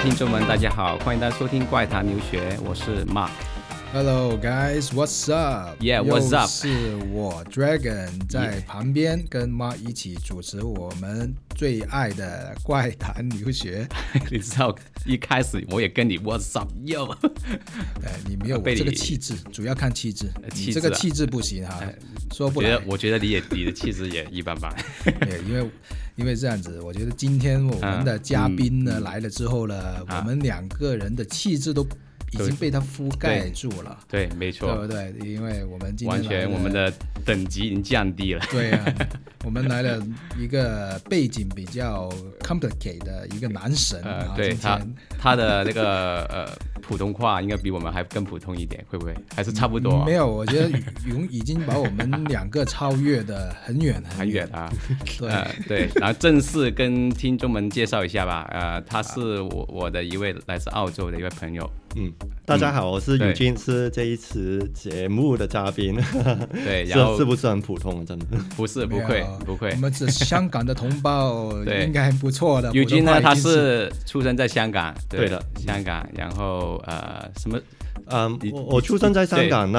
听众们，大家好，欢迎大家收听《怪谈留学》，我是 Mark。Hello guys, what's up? Yeah, what's up? 又是我 Dragon 在旁边跟妈一起主持我们最爱的怪谈留学。你知道一开始我也跟你 What's up yo，哎，你没有这个气质，主要看气质。气质啊你这个气质不行哈，说不来觉得。我觉得你也你的气质也一般般。对，因为因为这样子，我觉得今天我们的嘉宾呢、来了之后呢，啊我们两个人的气质都已经被他覆盖住了，对，没对错不，对？因为我们今天完全我们的等级已经降低了。对啊，我们来了一个背景比较 complicated 的一个男神啊，，呃对他他的那个 呃普通话应该比我们还更普通一点，会不会？还是差不多啊？没有，我觉得已已经把我们两个超越的很远很远啊。对，呃，对，然后正式跟听众们介绍一下吧。呃，他是我我的一位来自澳洲的一位朋友，嗯，大家好，我是对宇俊，是这一次节目的嘉宾，对，是 然后是不是很普通？真的，不是不会不会。我，们是香港的同胞，对。应该很不错的。尤金呢，他是出生在香港，对的。香港，然后呃什么嗯，我我出生在香港，那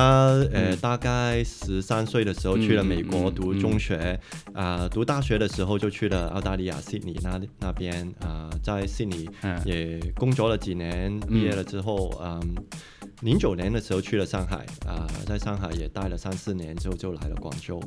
呃嗯大概十三岁的时候去了美国读中学，啊，读大学的时候就去了澳大利亚悉尼那那边，啊，在悉尼嗯。也工作了几年，毕业了之后，嗯。零九年的时候去了上海，啊、在上海也待了三四年，之后就来了广州，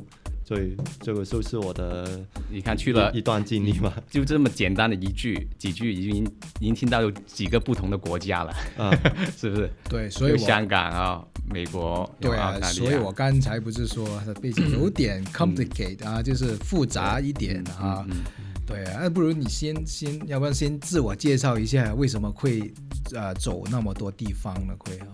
所以这个就是我的你看去了一段经历嘛。就这么简单的一句几句，已经已经听到有几个不同的国家了，啊，是不是？对，所以香港啊、美国，对所以我刚才不是说他的背景有点 complicate 啊，就是复杂一点啊。嗯对啊，那不如你先先，要不然先自我介绍一下，为什么会呃走那么多地方呢？会啊，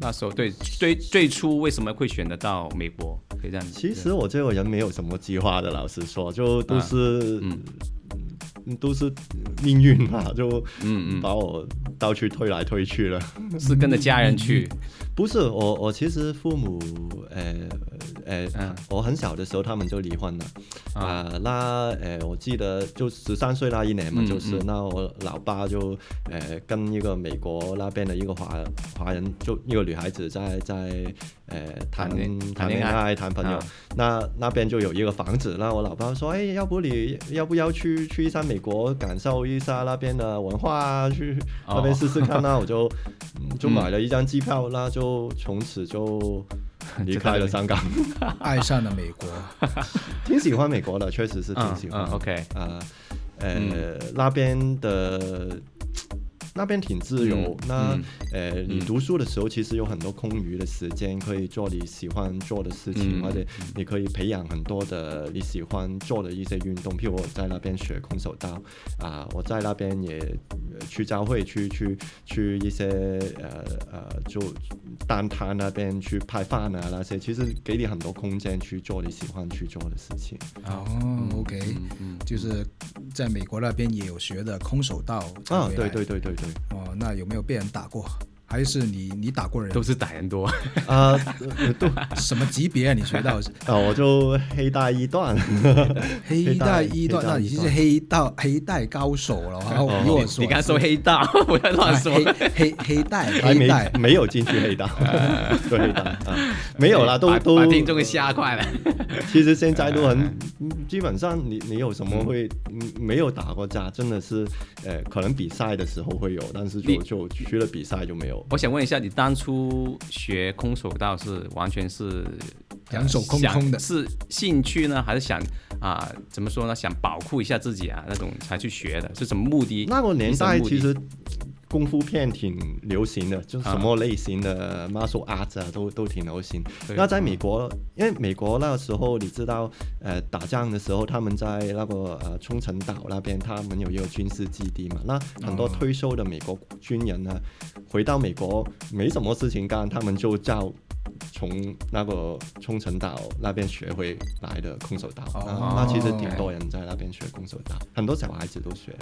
那时候对最最初为什么会选得到美国？可以这样子。其实我这个人没有什么计划的，老实说，就都是、嗯嗯都是命运嘛，就嗯把我到处推来推去了。嗯，是跟着家人去，不是我，我其实父母，呃呃，嗯。我很小的时候他们就离婚了，啊、那呃，我记得就十三岁那一年嘛，嗯就是嗯。那我老爸就呃跟一个美国那边的一个华华人，就一个女孩子在在呃谈谈恋爱爱。谈朋友，啊。那那边就有一个房子，那我老爸说，哎，要不你要不要去去一下美国感受一下那边的文化啊，去那边哦试试看那我就 嗯就买了一张机票，那就从此就离开了香港，爱上了美国。挺喜欢美国的，确实是挺嗯喜欢。嗯，OK，啊，呃，那边的。那边挺自由，嗯那、嗯呃，你嗯读书的时候其实有很多空余的时间，可以做你喜欢做的事情，嗯或者你可以培养很多的你喜欢做的一些运动。譬如我在那边学空手道，啊、我在那边也呃去教会，去去去一些呃呃就单摊那边去派饭啊那些，其实给你很多空间去做你喜欢去做的事情。哦，OK，嗯嗯，就是在美国那边也有学的空手道啊，对对对对对。哦，那有没有被人打过？还是你你打过人？都是打人多。啊，呃 都什么级别啊？你学到是啊，我就黑带一段，黑带一段，那已经是黑道黑带高手了。然后我所你刚才说黑道，不要乱说。黑黑黑带还没黑带，没有进去黑道，对黑道啊，没有啦，都把都把听众给吓坏了。其实现在都很，嗯基本上你你有什么会嗯没有打过架，真的是，呃，可能比赛的时候会有，但是就就去了比赛就没有。我想问一下，你当初学空手道是完全是两手空想空的是兴趣呢，还是想啊、怎么说呢？想保护一下自己啊那种才去学的？是什么目的？那个年代其实功夫片挺流行的，就什么类型的 martial arts 啊，都都挺流行。那在美国，因为美国那个时候你知道，呃，打仗的时候他们在那个呃冲绳岛那边，他们有一个军事基地嘛。那很多哦退休的美国军人呢，回到美国没什么事情干，他们就叫从那个冲绳岛那边学回来的空手道。哦那那其实挺多人在那边学空手道，很多小孩子都学。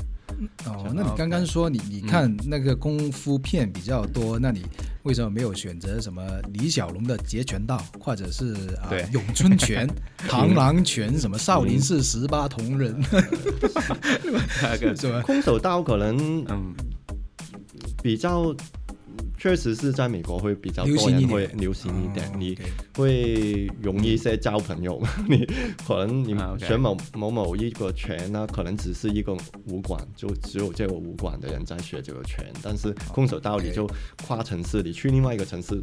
哦，那你刚刚说你你看那个功夫片比较多，那你为什么没有选择什么李小龙的截拳道，或者是啊对咏春拳、螳螂拳，什么少林寺十八铜人，那个 是吧？空手道可能嗯，比较，确实是在美国会比较多人会行一点。流行一点，哦你会容易一些交朋友。你可能你选某某某一个拳呢，可能只是一个武馆，就只有这个武馆的人在学这个拳，但是空手道你就跨城市，你去另外一个城市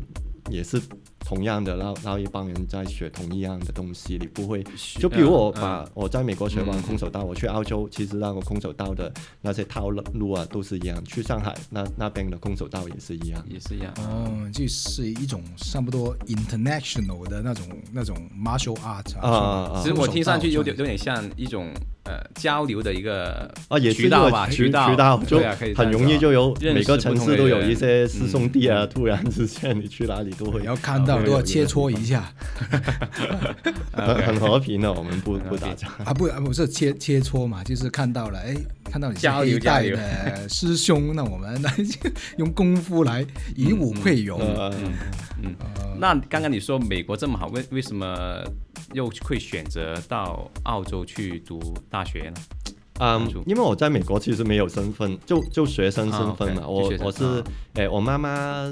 也是。同样的，然后然后一帮人在学同一样的东西，你不会就比如我嗯把我在美国学完嗯空手道，我去澳洲，其实那个空手道的那些套路啊都是一样。去上海那那边的空手道也是一样。也是一样。哦，就是一种差不多 international 的那种那种 martial art 啊啊啊其实我听上去有点有点像一种呃交流的一个啊，也是渠道吧，一个渠道渠道就很容易就有每个城市都有一些师兄弟啊，突然之间你去哪里都会也要看到都要切磋一下。很很和平的，我们不不打架。啊，不啊不是切切磋嘛，就是看到了，哎，看到你是交流黑带的师兄，那我们来 用功夫来以武会友。呃，嗯，呃。那刚刚你说美国这么好，为为什么又会选择到澳洲去读大学呢？嗯因为我在美国其实没有身份，就就学生身份嘛。我我是啊诶、我妈妈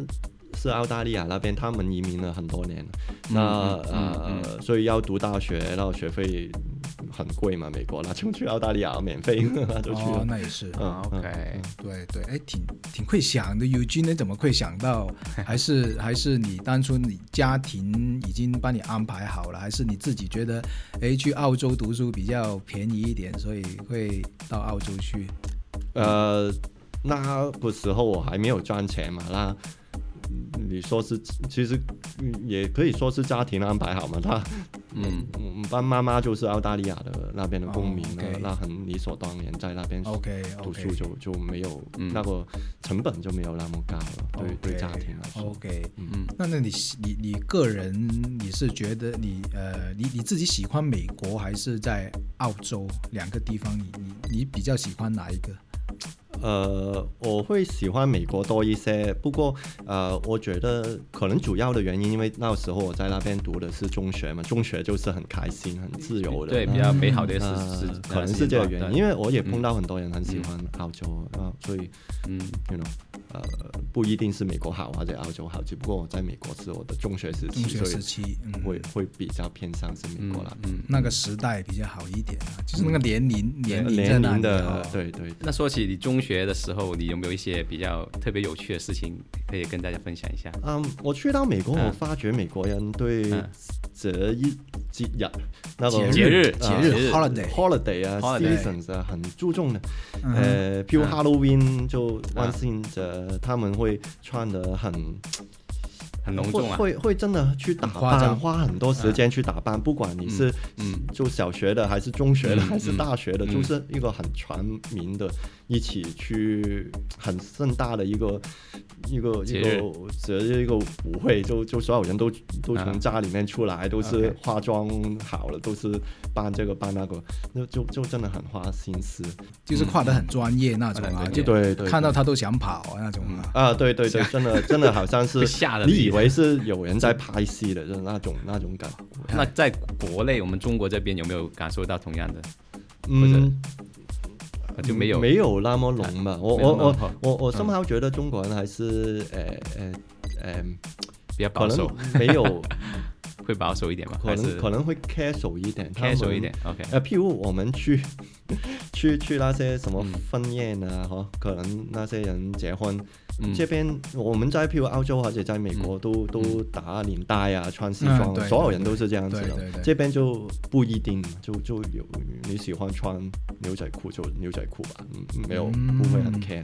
是澳大利亚那边，他们移民了很多年那嗯呃，所以要读大学，然后学费很贵嘛，美国那就去澳大利亚免费，那就去哦了，。那也是，嗯啊，OK，对对，哎，挺挺会想的。友军，你怎么会想到？还是还是你当初你家庭已经帮你安排好了，还是你自己觉得，哎，去澳洲读书比较便宜一点，所以会到澳洲去？呃，那个时候我还没有赚钱嘛，那嗯你说是其实嗯也可以说是家庭安排好嘛，他嗯，嗯，爸妈妈就是澳大利亚的那边的公民哦那很理所当然在那边读书就就没有嗯。那个成本就没有那么高了，对对家庭来说。OK，嗯。那那你你你个人你是觉得你呃你你自己喜欢美国还是在澳洲两个地方？你你你比较喜欢哪一个？呃，我会喜欢美国多一些，不过呃，我觉得可能主要的原因，因为那时候我在那边读的是中学嘛，中学就是很开心、很自由的。对，比较美好的一个呃时时，可能是这个原因，因为我也碰嗯到很多人很喜欢澳洲啊，所以嗯。you know，呃，不一定是美国好或者澳洲好，只不过我在美国是我的中学时期，中学所以时期，嗯，会会比较偏向是美国啦。嗯，那个时代比较好一点啊，就是那个年龄、年龄在年龄的哦，对对，那说起你中学的时候，你有没有一些比较特别有趣的事情可以跟大家分享一下？嗯，我去到美国，嗯。我发觉美国人对嗯节一节日那个节日啊节日 holiday，holiday 啊 seasons 啊很注重的。嗯。呃，譬如嗯。Halloween 就万圣节，他们会穿的很很隆重啊，会会会真的去打扮，花很多时间去打扮，不管你是嗯。就小学的还是中学的嗯。还是大学的，嗯。就是一个很全民的一起去很盛大的一个一个一个节日一个舞会，就就所有人都都啊从家里面出来，都是化妆好了，都是扮这个扮那个，那就就真的很花心思。就是画的很专业那种啊，嗯就对对，看到他都想跑啊那种啊。啊，对对对，真的真的好像是 吓的你你以为是有人在拍戏的，就是那种那种感觉。那在国内，我们中国这边有没有感受到同样的？嗯，呃就没有没有那么浓吧？我我我我我 somehow 觉得中国人还是呃呃呃，比较保守，没有，会保守一点吗？可能可能会 casual 一点，casual 一点。OK，呃，譬如我们去 去去那些什么嗯。婚宴啊，哈、可能那些人结婚，嗯。这边我们在譬如澳洲或者在美国都、都打领带啊，穿西嗯装，对所有人都是这样子的。这边就不一定，就就有你喜欢穿牛仔裤就牛仔裤吧，嗯，没有、嗯。不会很 care。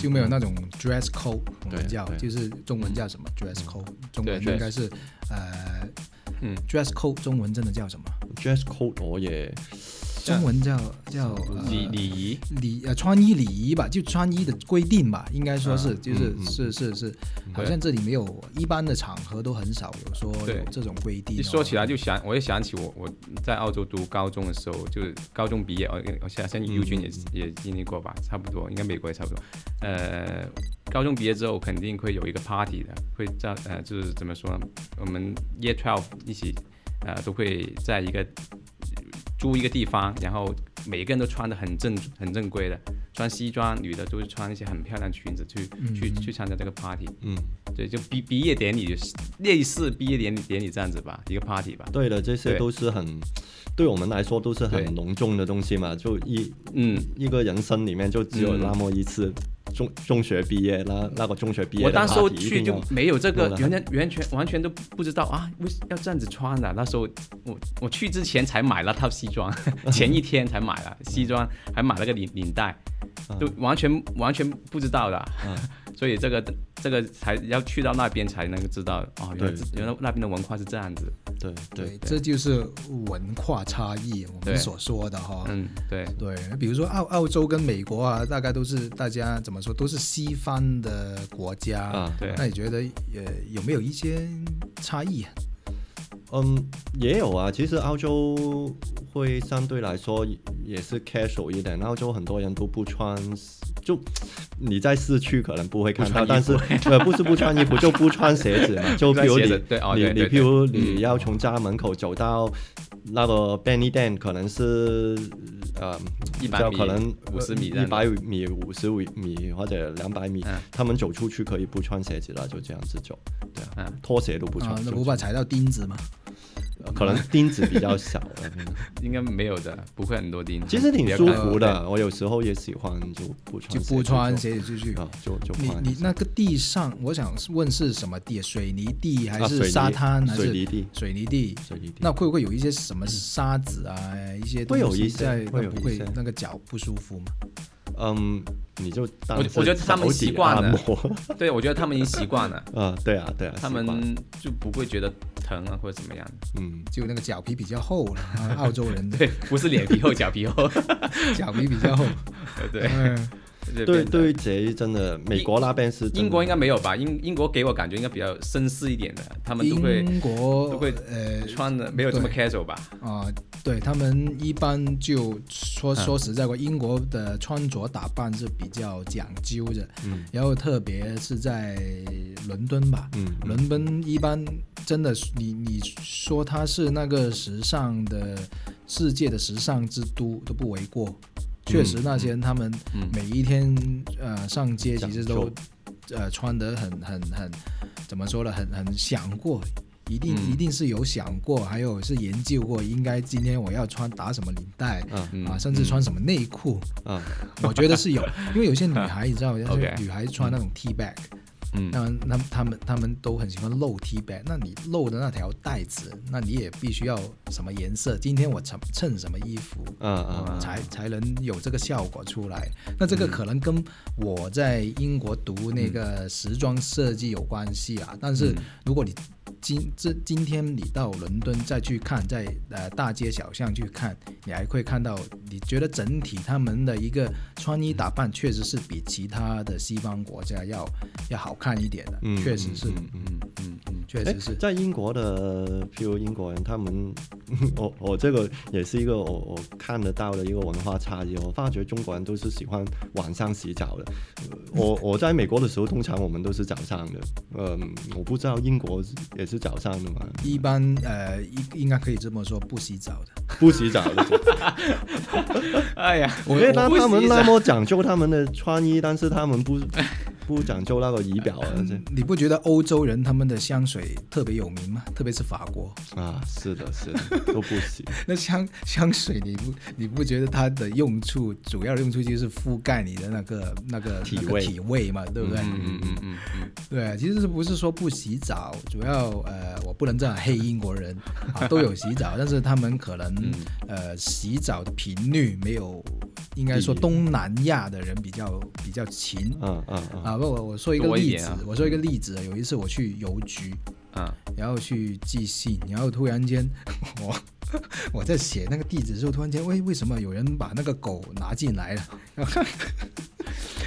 就没有那种 dress code，我们叫就是中文叫什么 dress code，中文对应该是呃嗯。dress code，中文真的叫什么？dress code 我也中文叫叫呃礼礼仪，礼呃穿衣礼仪吧，就穿衣的规定吧，应该说是嗯就是是是是，好像这里没有一般的场合都很少有说有这种规定哦。一说起来就想，我也想起我我在澳洲读高中的时候，就是高中毕业，我我想像优军也是也经历过吧，差不多，应该美国也差不多。呃，高中毕业之后肯定会有一个 party 的，会在呃就是怎么说呢？我们 Year Twelve 一起呃都会在一个租一个地方，然后每个人都穿的很正很正规的，穿西装，女的都是穿一些很漂亮裙子去、去去参加这个 party。嗯，对，就毕毕业典礼，类似毕业典礼典礼这样子吧，一个 party 吧。对的，这些都是很对我们来说都是很隆重的东西嘛，就一嗯，一个人生里面就只有嗯那么一次中中学毕业，那那个中学毕业我当时候去就没有这个原来完全完全完全都不知道啊，为要这样子穿的。那时候我我去之前才买了套西装，前一天才买了西装，还买了个领领带，都完全完全不知道的。嗯 所以这个这个才要去到那边才能够知道哦，原原来那边的文化是这样子。对对对，这就是文化差异，我们所说的哈。嗯，对，对，比如说澳澳洲跟美国啊，大概都是大家怎么说，都是西方的国家。啊，对那你觉得呃有没有一些差异啊？嗯，也有啊。其实澳洲会相对来说也是 casual 一点，澳洲很多人都不穿，就你在市区可能不会看到，但是呃不是不穿衣服，就不穿鞋子嘛。就比如你你你譬如嗯你要从家门口走到那个 Benny Dan，可能是呃100米可能五十米一百米、五十五米或者两百米嗯，他们走出去可以不穿鞋子了，就这样子走。对啊嗯，拖鞋都不穿啊，，那就不怕踩到钉子吗？可能钉子比较小了。应该没有的，不会很多钉子。其实挺舒服的，我有时候也喜欢就不穿就鞋不穿鞋子出去。啊，就就你你那个地上，我想问是什么地？水泥地还是沙滩还是水泥地水泥地？水泥地那会不会有一些什么沙子啊，一些东西会有一些在，会不会有一些那个脚不舒服吗？嗯，你就当我觉得他们习惯了 对，我觉得他们已经习惯了，啊，对啊对啊，他们就不会觉得疼啊或者怎么样。嗯就那个脚皮比较厚了，啊澳洲人的 对，不是脸皮厚，脚皮厚。脚皮比较厚。对嗯，对对于，这真的美国那边是英国应该没有吧？英英国给我感觉应该比较绅士一点的，他们都会英国都会呃穿的没有这么 casual 吧？啊、对他们一般就说嗯说实在话，英国的穿着打扮是比较讲究的，嗯然后特别是在伦敦吧，伦敦一般真的你你说它是那个时尚的世界的时尚之都都不为过。确实，那些人他们嗯每一天呃上街其实都呃穿得很很很怎么说呢？很很想过，一定、嗯一定是有想过，还有是研究过，应该今天我要穿打什么领带。啊嗯啊，甚至穿什么内裤，啊我觉得是有，因为有些女 孩你知道，有些女孩穿那种 T bag，嗯，那那他们他们都很喜欢露 T bag，那你露的那条带子，那你也必须要什么颜色？今天我衬衬什么衣服，啊啊才才能有这个效果出来。那这个可能跟我在英国读那个时装设计有关系啊。但是如果你今这今天你到伦敦再去看，在呃大街小巷去看，你还会看到，你觉得整体他们的一个穿衣打扮确实是比其他的西方国家要要好看一点的，嗯确实是，嗯嗯嗯嗯确实是。在英国的，譬如英国人，他们，我我这个也是一个我我看得到的一个文化差异。我发觉中国人都是喜欢晚上洗澡的。呃我我在美国的时候，通常我们都是早上的。嗯，我不知道英国也是早上的嘛？一般呃应应该可以这么说，不洗澡的。不洗澡的，哎呀，因为他他们那么讲究他们的穿衣，但是他们不不讲究那个仪表啊，这你不觉得欧洲人他们的香水特别有名吗？特别是法国，啊，是的，是的，都不洗。那香香水你不你不觉得它的用处主要用处就是覆盖你的那个那个体味那个体味嘛，对不对？嗯嗯嗯嗯嗯，对，其实是不是说不洗澡，主要呃，我不能这样黑英国人啊，都有洗澡，但是他们可能、嗯呃洗澡的频率没有，应该说嗯东南亚的人比较比较勤。嗯嗯嗯啊，不，我我说一个例子，我说一个例子，有一次我去邮局，啊，然后去寄信，然后突然间 我 我在写那个地址的时候，突然间，喂，为什么有人把那个狗拿进来了？然后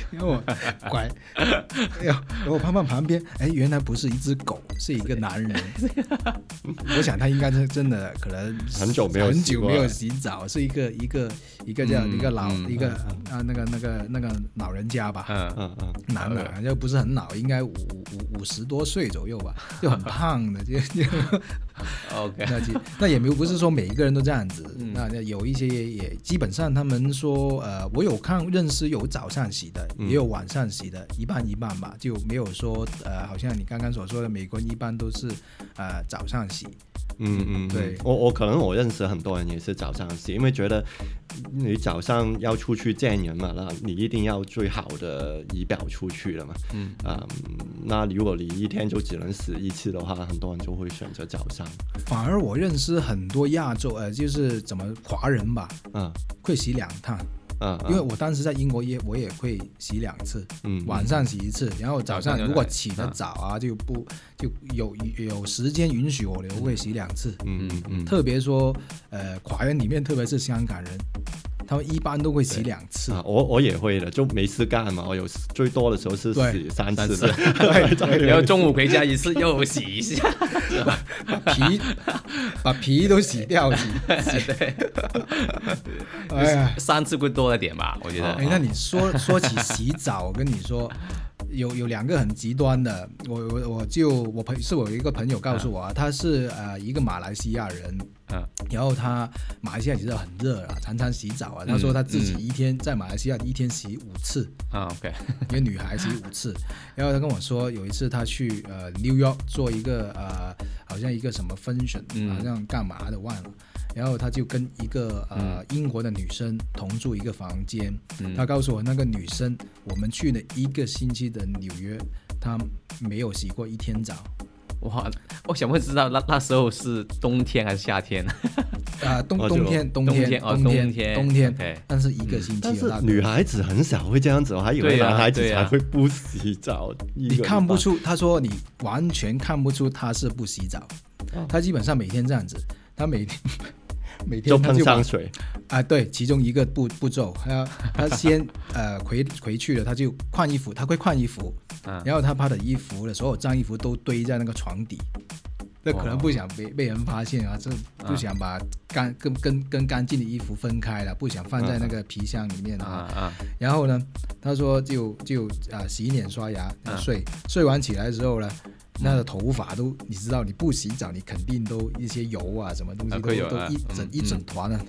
然后我拐，哎呀，然后我胖胖旁边，哎，原来不是一只狗，是一个男人。我想他应该是真的，可能很久没有很久没有洗澡，是一个一个一个这样、嗯一个老、嗯一个啊那个那个那个老人家吧。嗯嗯嗯，男的，好像不是很老，应该五五五十多岁左右吧，就很胖的，就就，OK，那就那也没有不是说每一个人都这样子，嗯。那那有一些也也基本上他们说，呃，我有看认识有早上洗的，嗯。也有晚上洗的，一半一半吧，就没有说呃，好像你刚刚所说的，美国人一般都是呃早上洗，嗯嗯，对。我我可能我认识很多人也是早上洗，因为觉得你早上要出去见人嘛，那你一定要最好的仪表出去了嘛。嗯。啊、那如果你一天就只能洗一次的话，很多人就会选择早上。反而我认识很多亚洲呃，就是怎么华人吧，嗯。会洗两趟，嗯，因为我当时在英国也我也会洗两次，嗯晚上洗一次，然后早上如果起得嗯早啊，就不就有有时间允许我，我会洗两次。嗯嗯嗯，特别说，呃，华人里面，特别是香港人，他们一般都会洗两次。啊，我我也会的，就没事干嘛，我有最多的时候是洗三三次的。然后中午回家一次又洗一下，皮把皮都洗掉，洗。对，哎呀，三次会多了点吧，我觉得。哎，那你说说起洗澡，我跟你说，有有两个很极端的，我我我就我朋是我有一个朋友告诉我啊，他是呃一个马来西亚人，嗯然后他马来西亚其实很热啊，常常洗澡啊，他说他自己嗯。一天在马来西亚一天洗五次，啊，OK，一个女孩洗五次，然后他跟我说有一次他去呃 New York 做一个呃好像一个什么 function，、嗯。好像干嘛的忘了，然后他就跟一个呃、英国的女生同住一个房间，嗯。他告诉我那个女生我们去了一个星期的纽约，她没有洗过一天澡，哇，我想问知道那那时候是冬天还是夏天？啊、冬冬天冬冬天冬天冬天冬天但是一个星期但是女孩子很少会这样子，我还以为男孩子才会不洗澡。你看不出，他说你完全看不出他是不洗澡，哦。他基本上每天这样子，他每天每天他就把香水。啊，对，其中一个步步骤，他他 先呃回回去了，他就换衣服，他会换衣服，嗯然后他把的衣服的所有脏衣服都堆在那个床底，那可能不想被被人发现啊，这不想把干跟跟跟干净的衣服分开了，不想放在那个皮箱里面啊啊。啊，然后呢，他说就就啊洗脸刷牙嗯睡，睡完起来之后呢。那个头发都，你知道，你不洗澡，你肯定都一些油啊，什么东西啊都、都一整一整团的。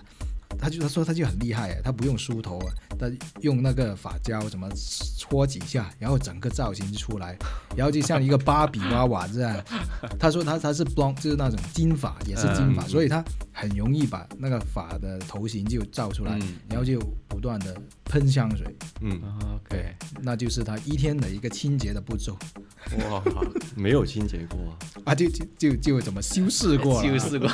他就他说他就很厉害啊，他不用梳头啊，他用那个发胶怎么搓几下，然后整个造型就出来，然后就像一个芭比娃娃这样。他说他他是 blond，就是那种金发，也是金发，嗯所以他很容易把那个发的头型就造出来，嗯然后就不断的喷香水，嗯，啊，OK，那就是他一天的一个清洁的步骤。哇，没有清洁过啊。啊，就就就就怎么修饰过，修饰过。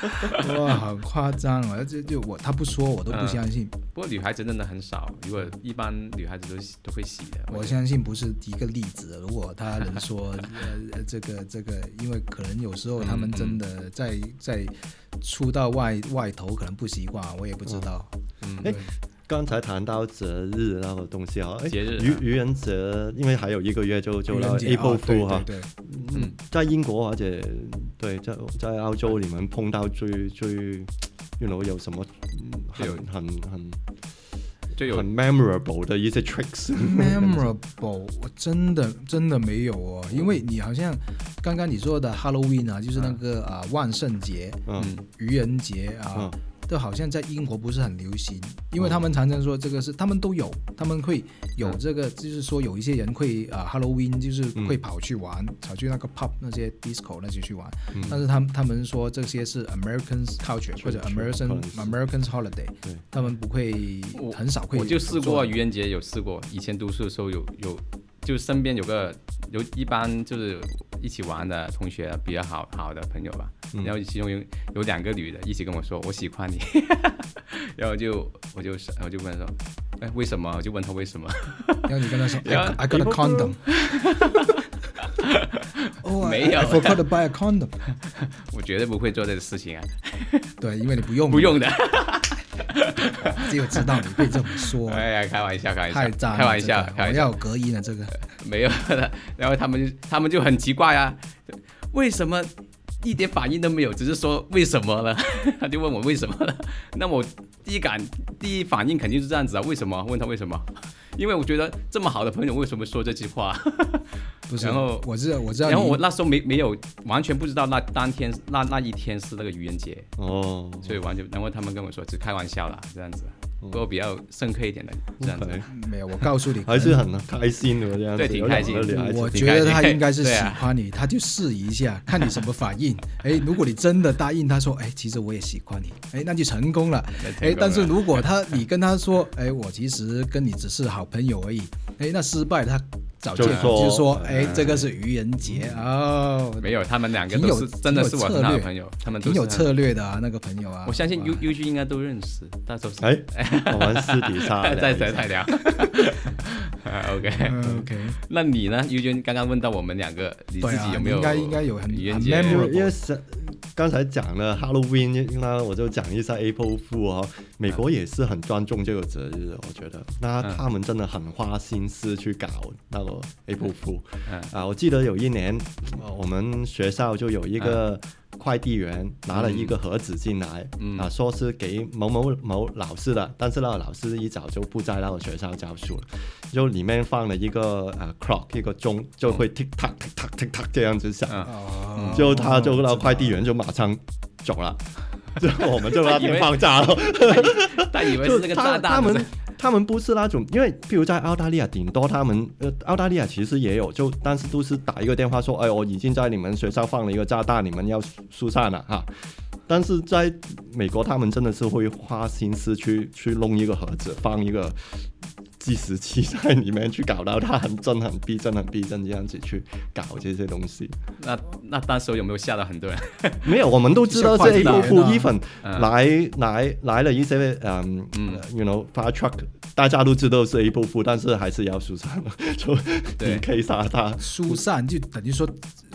哇，很夸张啊！就就我他不说我都不相信，不过女孩子真的很少，如果一般女孩子都都会洗的。我相信不是一个例子。如果他能说 呃这个这个，因为可能有时候他们真的在在出到外外头可能不习惯，我也不知道。嗯，哎刚才谈到节日那个东西哈，哎节日愚愚人节，因为还有一个月就就到愚人节 April 啊对 Fool 哈。对对，嗯，在英国或者对在在澳洲，你们碰到最最，you know 有什么嗯很有。很很就有。很 memorable 的一些 tricks？memorable，我真的真的没有哦，因为你好像刚刚你说的 Halloween 啊，就是那个啊、万圣节、嗯。愚人节啊嗯，都好像在英国不是很流行，因为他们常常说这个是他们都有，他们会有这个，就是说有一些人会啊 Halloween 就是会跑去玩，跑去那个 pub 那些 disco 那些去玩，嗯但是他们他们说这些是 American culture 或者 American 可能是 American holiday，他们不会很少会我就试过愚人节，有试过。以前读书的时候有有，就身边有个有一般就是一起玩的同学，比较好好的朋友吧。嗯然后其中有有两个女的一起跟我说我喜欢你，然后就我就我就问说，哎为什么？我就问他为什么？然后你跟他说 I got a condom。哦没有 I forgot to buy a condom。我绝对不会做这个事情啊，对，因为你不用，不用的。只有知道你被这么说，哎呀，开玩笑，开玩笑，太渣。开玩笑要。有隔音的这个。没有的，然后他们就他们就很奇怪啊，为什么一点反应都没有，只是说为什么了？他就问我为什么了？那我第一感第一反应肯定是这样子啊，为什么？问他为什么？因为我觉得这么好的朋友为什么说这句话？不是，然后我知道，我知道。然后我那时候没没有完全不知道那当天那那一天是那个愚人节，哦，所以完全然后他们跟我说只开玩笑啦，这样子，不过比较深刻一点的这样子。没有，我告诉你，还是很开心的这样子，对挺开心。有两个女孩子我觉得他应该是喜欢你，他就试一下，看你什么反应。哎，如果你真的答应他说，哎，其实我也喜欢你，哎，那就成功了。哎，但是如果他你跟他说，哎，我其实跟你只是好朋友而已，哎，那失败他找借口就说就说，哎，这个是愚人节哦，没有，他们两个都是真的是我很好的朋友，他们都挺有策略的啊，那个朋友啊。我相信 U U G 应该都认识，到时候是。哎，我们私底下 再再再聊。啊 OK，嗯 OK，那你呢？U G 刚刚问到我们两个，你自己有没有应该应该有很很愚人节刚才讲了 Halloween，那我就讲一下 April Fool 哦。美国也是很尊重这个节日，我觉得。那嗯他们真的很花心思去搞那个 April Fool 嗯啊！我记得有一年，呃我们学校就有一个快递员拿了一个盒子进来，嗯。啊，说是给某某某老师的，但是那个老师一早就不在那个学校教书。了，就里面放了一个呃 clock 一个钟，就会 tick tock tick tock tick tock 这样子响。就他就那快递员就马上走了，就我们就 那边放炸了。他以为是那个炸弹，他们不是那种，因为譬如在澳大利亚，顶多他们呃澳大利亚其实也有，就但是都是打一个电话说，哎，我已经在你们学校放了一个炸弹，你们要疏散了哈。但是在美国，他们真的是会花心思去去弄一个盒子，放一个计时器在里面，去搞到它很真、很 逼真、很逼真这样子去搞这些东西。那那当时有没有吓到很多人？没有，我们都知道这快递员啊 A 部 even 嗯来来来了一些嗯嗯呃，you know fire truck，大家都知道是一部副，但是还是要疏散了，就你可以杀他。疏散就等于说，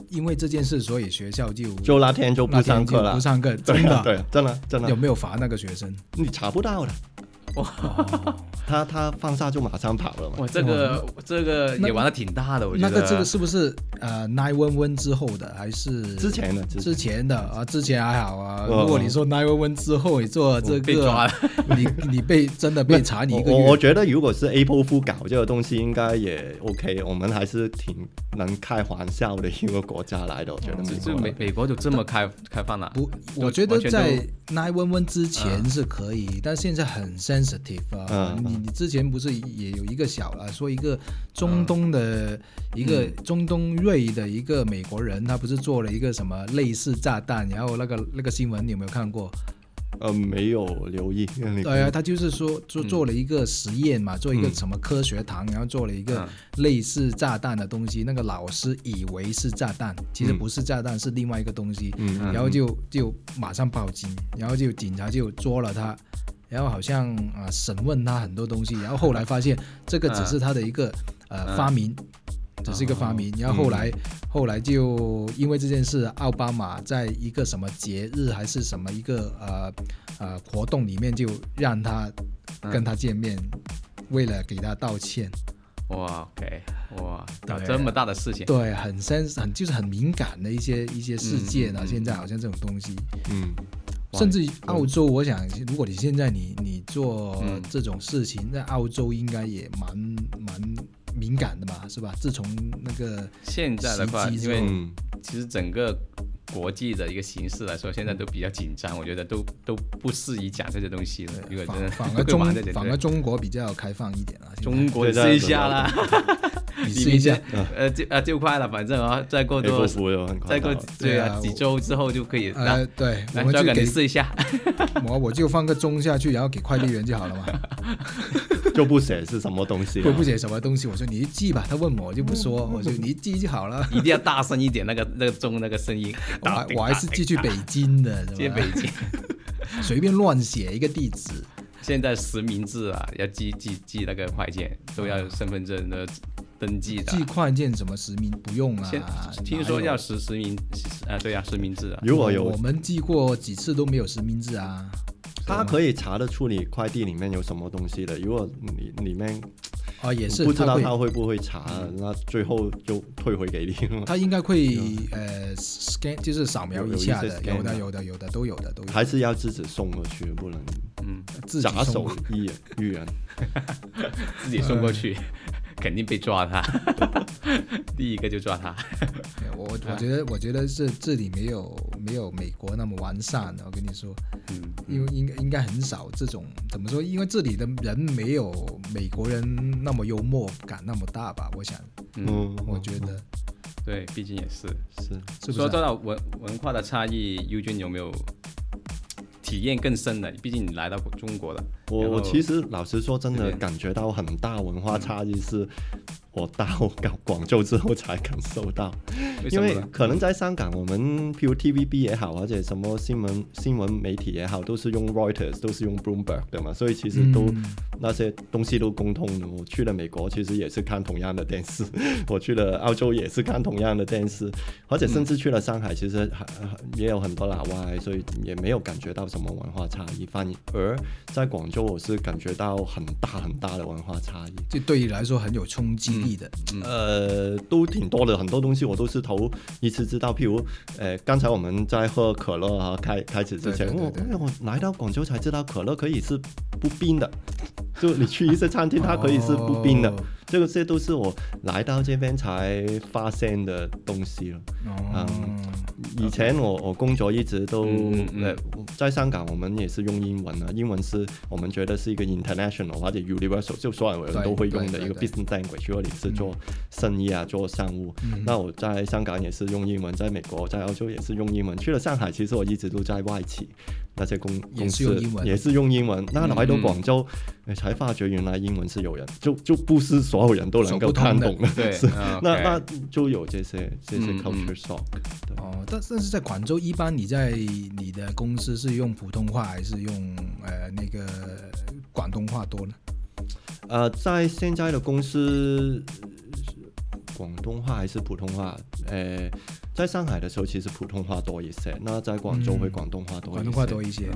因为这件事，所以学校就就那天就不上课了不，上课，真的对，真的真的有，没有罚那个学生？你查不到的。哦，他他放下就马上跑了嘛。哇，这个这个也玩的挺大的，我觉得。那个这个是不是呃 nine one one 之后的，还是之前的之之前的啊？之前还好啊。哦如果你说 nine one one 之后，你做这被抓个，了，你你被真的被查你一个我我，觉得如果是 Apple 夫搞这个东西，应该也 OK。我们还是挺能开玩笑的一个国家来的，我觉得美美美国就这么开开放了。不，我觉得在 nine one one 之前是可以，但现在很 sensitive 啊。嗯你你之前不是也有一个小啊，说一个中东的一个嗯中东裔的一个美国人，他不是做了一个什么类似炸弹，然后那个那个新闻你有没有看过？呃，没有留意。对啊，他就是说做嗯做了一个实验嘛，做一个嗯什么科学堂，然后做了一个嗯类似炸弹的东西。那个老师以为是炸弹，其实嗯不是炸弹，是另外一个东西。然后就就马上报警，然后就警察就捉了他，然后好像啊、审问他很多东西，然后后来发现这个只是他的一个、呃嗯发明，只是一个发明，然后后来、后来就因为这件事，奥巴马在一个什么节日还是什么一个呃呃活动里面就让他跟他见面，为了给他道歉，哇，OK，哇，搞这么大的事情，对，很深很就是很敏感的一些一些事件啊，现在好像这种东西。嗯，哇甚至于澳洲，我想，如果你现在你你做嗯。这种事情，在澳洲应该也蛮蛮敏感的嘛，是吧？自从那个现在的话，因为其实整个国际的一个形势来说，现在都比较紧张，我觉得都都不适宜讲这些东西了。如果真的反 反而中反而中国比较开放一点啊，中国试一下啦，你试一下，呃就呃就快了，反正啊再过多再过对啊几周之后就可以对，我来就给你试一下，我我就放个钟下去，然后给快递员就好了嘛。就不写是什么东西、啊，不不写什么东西，我说你记吧，他问我我就不嗯说，我说你记就好了。一定要大声一点，那个那个钟那个声音，我还我还是寄去北京的，接是吧北京。随便乱写一个地址，现在实名制啊，要寄寄寄那个快件，都要身份证的登记的啊。寄快件怎么实名不用啊？听说要实实名啊，对啊，实名制啊。如果有我们寄过几次都没有实名制啊。他可以查得出你快递里面有什么东西的。如果你里面啊，也是不知道他会不会查，那最后就退回给你了。他应该会 呃 scan 就是扫描一下的，有有的的有的有的都有的都有。还是要自己送过去，不能嗯，自己假手送，艺人艺人。自己送过去，肯定被抓他。第一个就抓他。我我觉得我觉得这这里没有没有美国那么完善的，我跟你说，嗯，因为应该应该很少这种怎么说？因为这里的人没有美国人那么幽默感那么大吧？我想，嗯，嗯，我觉得对，毕竟也是。是是不是啊？说到文文化的差异，，U 君有没有体验更深的？毕竟你来到中国了。我我其实老实说，真的感觉到很大文化差异，是我到广广州之后才感受到。因为？可能在香港，我们譬如 TVB 也好，或者什么新闻新闻媒体也好，都是用 Reuters，都是用 Bloomberg 的嘛，所以其实都、嗯那些东西都共通的。我去了美国，其实也是看同样的电视；我去了澳洲也是看同样的电视，而且甚至去了上海，其实还还也有很多老外，所以也没有感觉到什么文化差异。反而在广州，我是感觉到很大很大的文化差异。这对你来说很有冲击力的。呃，都挺多的，很多东西我都是头一次知道。譬如，呃，刚才我们在喝可乐啊，开开始之前，我我来到广州才知道可乐可以是不冰的，就你去一些餐厅，它可以是不冰的。哦这个这都是我来到这边才发现的东西了。哦，以前我我工作一直都嗯嗯嗯呃，在香港我们也是用英文啊，英文是我们觉得是一个 international 或者 universal，就所有人对都会用的一个 business language。如果你是做生意啊，做商务，嗯那我在香港也是用英文，在美国、在澳洲也是用英文。去了上海，其实我一直都在外企那些公也公司也是用英文。那来到嗯广州，呃才发觉原来英文是有人，就就不是所有人都能够看懂的。对 那那就有这些这些 culture shock。对哦，但但是在广州，一般你在你的公司是用普通话还是用呃那个广东话多呢？呃，在现在的公司，广东话还是普通话？呃，在上海的时候，其实普通话多一些。那在广州会嗯广东话多一些。广东话多一些。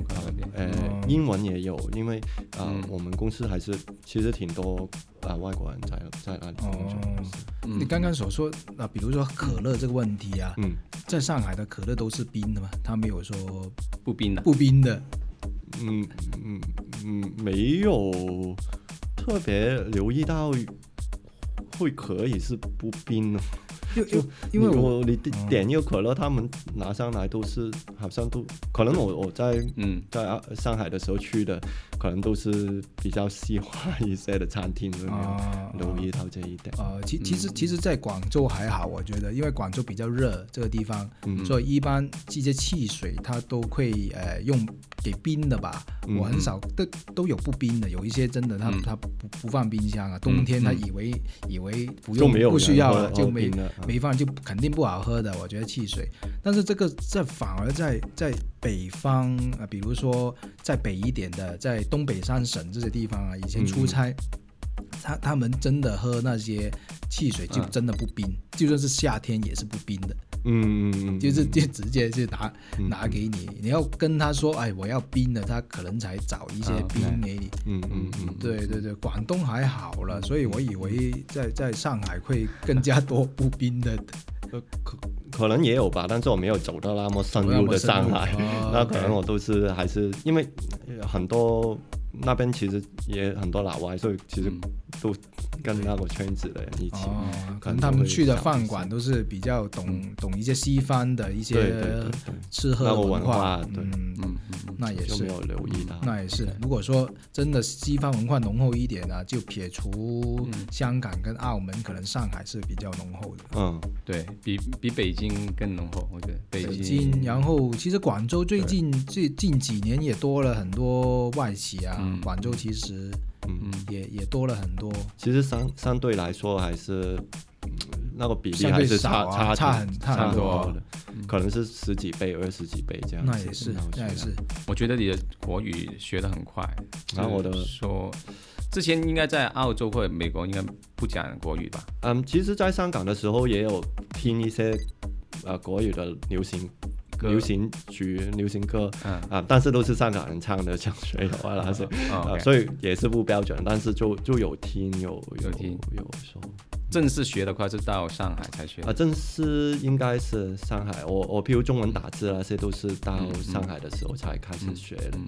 呃哦，英文也有，因为啊、嗯我们公司还是其实挺多啊、外国人在在那里工作。哦嗯你刚刚所说啊，比如说可乐这个问题啊，嗯在上海的可乐都是冰的嘛，他没有说不冰的。不冰的。嗯嗯嗯，没有特别留意到会可以是不冰的。因因因为我你嗯点一个可乐，他们拿上来都是好像都可能我我在嗯。在啊上海的时候去的，可能都是比较西化一些的餐厅，都没啊。有留意到这一点。呃，其其实其实，在广州还好，我觉得，因为广州比较热，这个地方，嗯。所以一般这些汽水它都会呃用给冰的吧。嗯。我很少都都有不冰的，有一些真的它嗯。它不不放冰箱啊，冬天他嗯。以为以为不用就没有不需要了，就没冰的嗯没放就肯定不好喝的。我觉得汽水，但是这个这反而在在北方啊、呃比如说在北一点的，在东北三省这些地方啊，以前出嗯差。他他们真的喝那些汽水就嗯真的不冰，就算是夏天也是不冰的，嗯嗯嗯，就是就直接就拿嗯。拿给你，你要跟他说，哎，我要冰的，他可能才找一些啊冰给你。嗯嗯嗯，对对对，广东还好了，所以我以为在在上海会更加多不冰的。呃可可能也有吧，但是我没有走到那么深入的上海，哦 那可能我都是还是因为呃很多那边其实也很多老外，所以其实嗯。都跟那个圈子的人一起。哦，可能他们去的饭馆都是比较懂嗯懂一些西方的一些对对对对，吃喝那个文化化，对嗯，嗯那也是没有留意到。那也是。如果说真的西方文化浓厚一点啊，就撇除嗯香港跟澳门，可能上海是比较浓厚的。嗯，对比比北京更浓厚，我觉得北北京京，然后其实广州最近最近几年也多了很多外企啊，嗯广州其实嗯也也多了很多，其实相相对来说还是、嗯那个比例还是差差差很差很多多的，可能是十几倍、二十几倍这样子。那也是那也是。我觉得你的国语学得很快。然后我的就说，之前应该在澳洲或者美国应该不讲国语吧？嗯，其实，在香港的时候也有听一些呃国语的流行歌流行曲、流行歌嗯，啊、但是都是香港人唱的，像水友啊那些，哦啊，所以也是不标准，但是就就有听有有听。有说。正式学的话是到上海才学。啊，正式应该是上海，我我譬如中文打字那些都是到上海的时候才开始学的。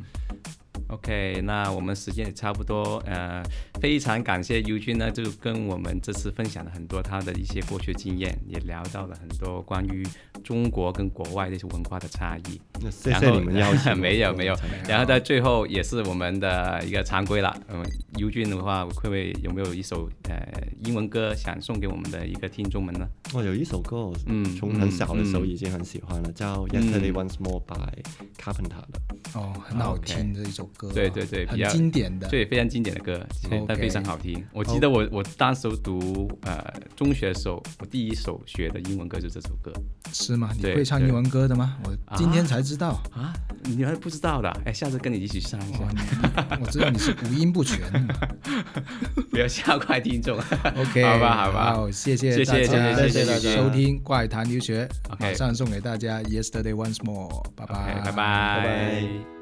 嗯 OK，那我们时间也差不多，呃，非常感谢尤军呢，就跟我们这次分享了很多他的一些过去经验，也聊到了很多关于中国跟国外那些文化的差异。那谢然后谢你们邀请，没有没有然后在最后也是我们的一个常规了，嗯，尤俊的话，会不会有没有一首呃英文歌想送给我们的一个听众们呢？哦有一首歌，嗯从很小的时候嗯已经很喜欢了，叫《Yesterday Once More》by Carpenter 的。哦，很好听这一首歌啊，对对对很比较经典的。对，非常经典的歌，但非常好听。我记得我我当时读呃中学的时候，我第一首学的英文歌就是这首歌是吗？你会唱英文歌的吗？我今天才知道。啊，你还不知道的？哎，下次跟你一起唱一下，我知道你是五音不全。不要吓坏听众。OK，好吧好吧好，谢谢谢谢大家谢谢谢谢大家收听《怪谈留学》马上送给大家《Yesterday Once More》，拜，拜拜拜。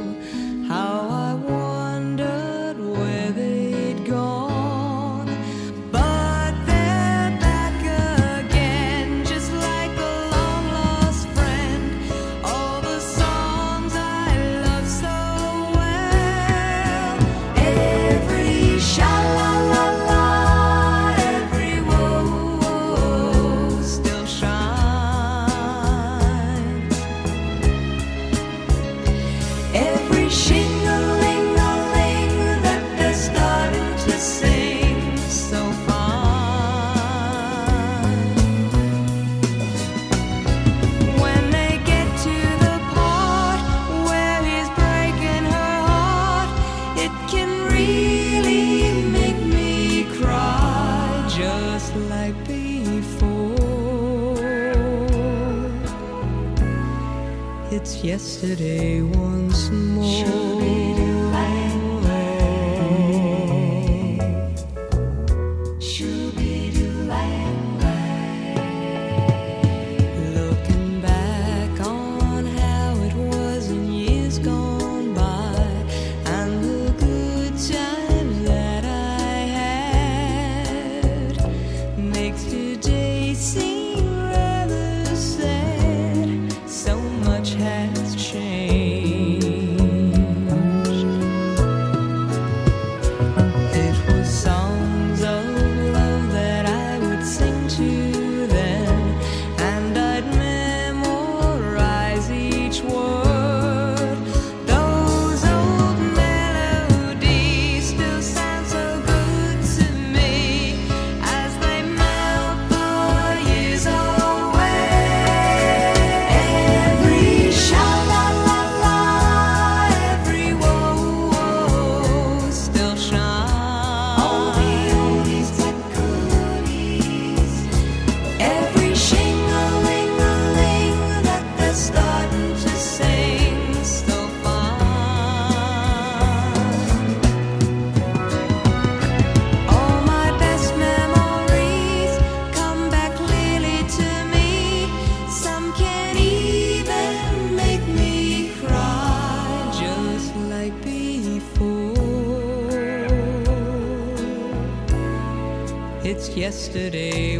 How I wondered yesterday